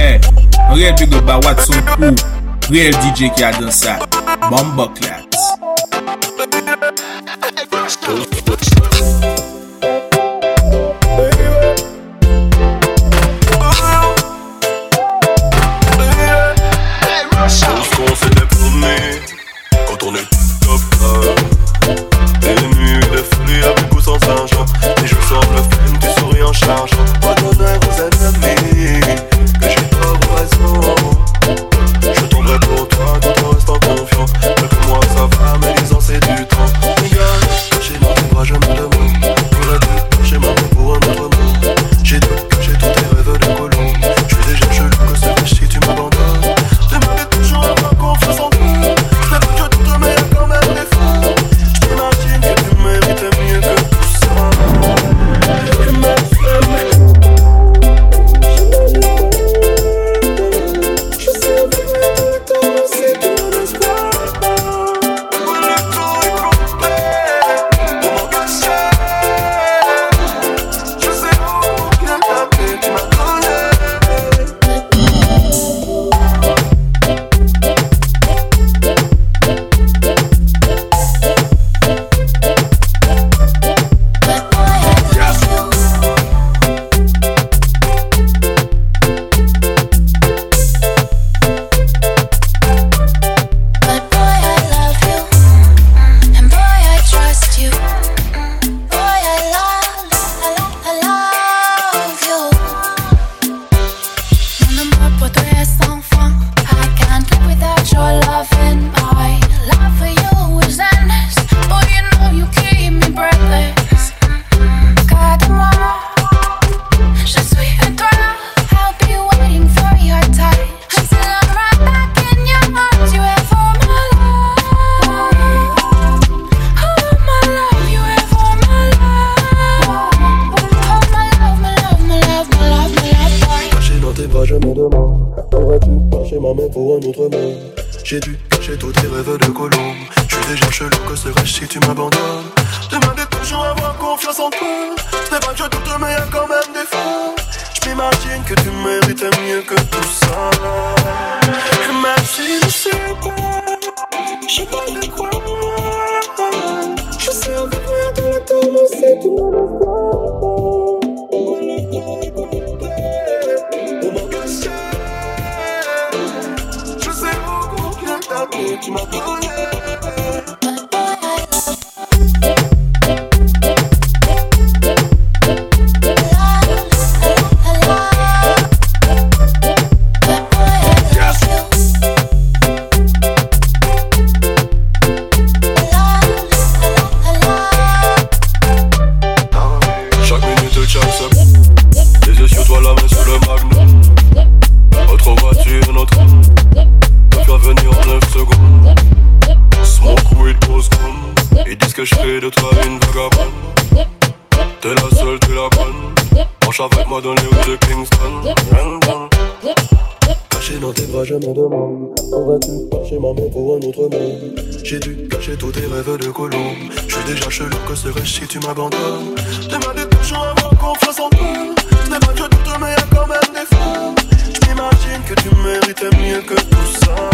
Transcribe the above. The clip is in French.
eh, real big up ba Watson Pou, real DJ ki a dansa, Bomba Claps. Je me demande. Aurais-tu penché ma main pour un autre monde? J'ai dû cacher tous tes rêves de colombe. Je suis déjà chelou, que serais-je si tu m'abandonnes? Demandez toujours à avoir confiance en toi. Ce n'est pas que je doute, mais y'a quand même des fois. Je m'imagine que tu mérites mieux que tout ça. Même si je sais pas Je pas de quoi Je sais avec rien dans le temps, c'est tout mon espoir shit, you know. T'es la seule, t'es la bonne. Marche avec moi dans les rues de Kingston. Caché dans tes bras, je m'en demande. Aurais-tu caché ma main pour un autre monde J'ai dû cacher tous tes rêves de colombe. Je suis déjà chelou, que serais-je si tu m'abandonnes? J'aimerais toujours avoir confiance en toi. Ce n'est pas que doute, mais y'a quand même des fois. J'm'imagine que tu méritais mieux que tout ça.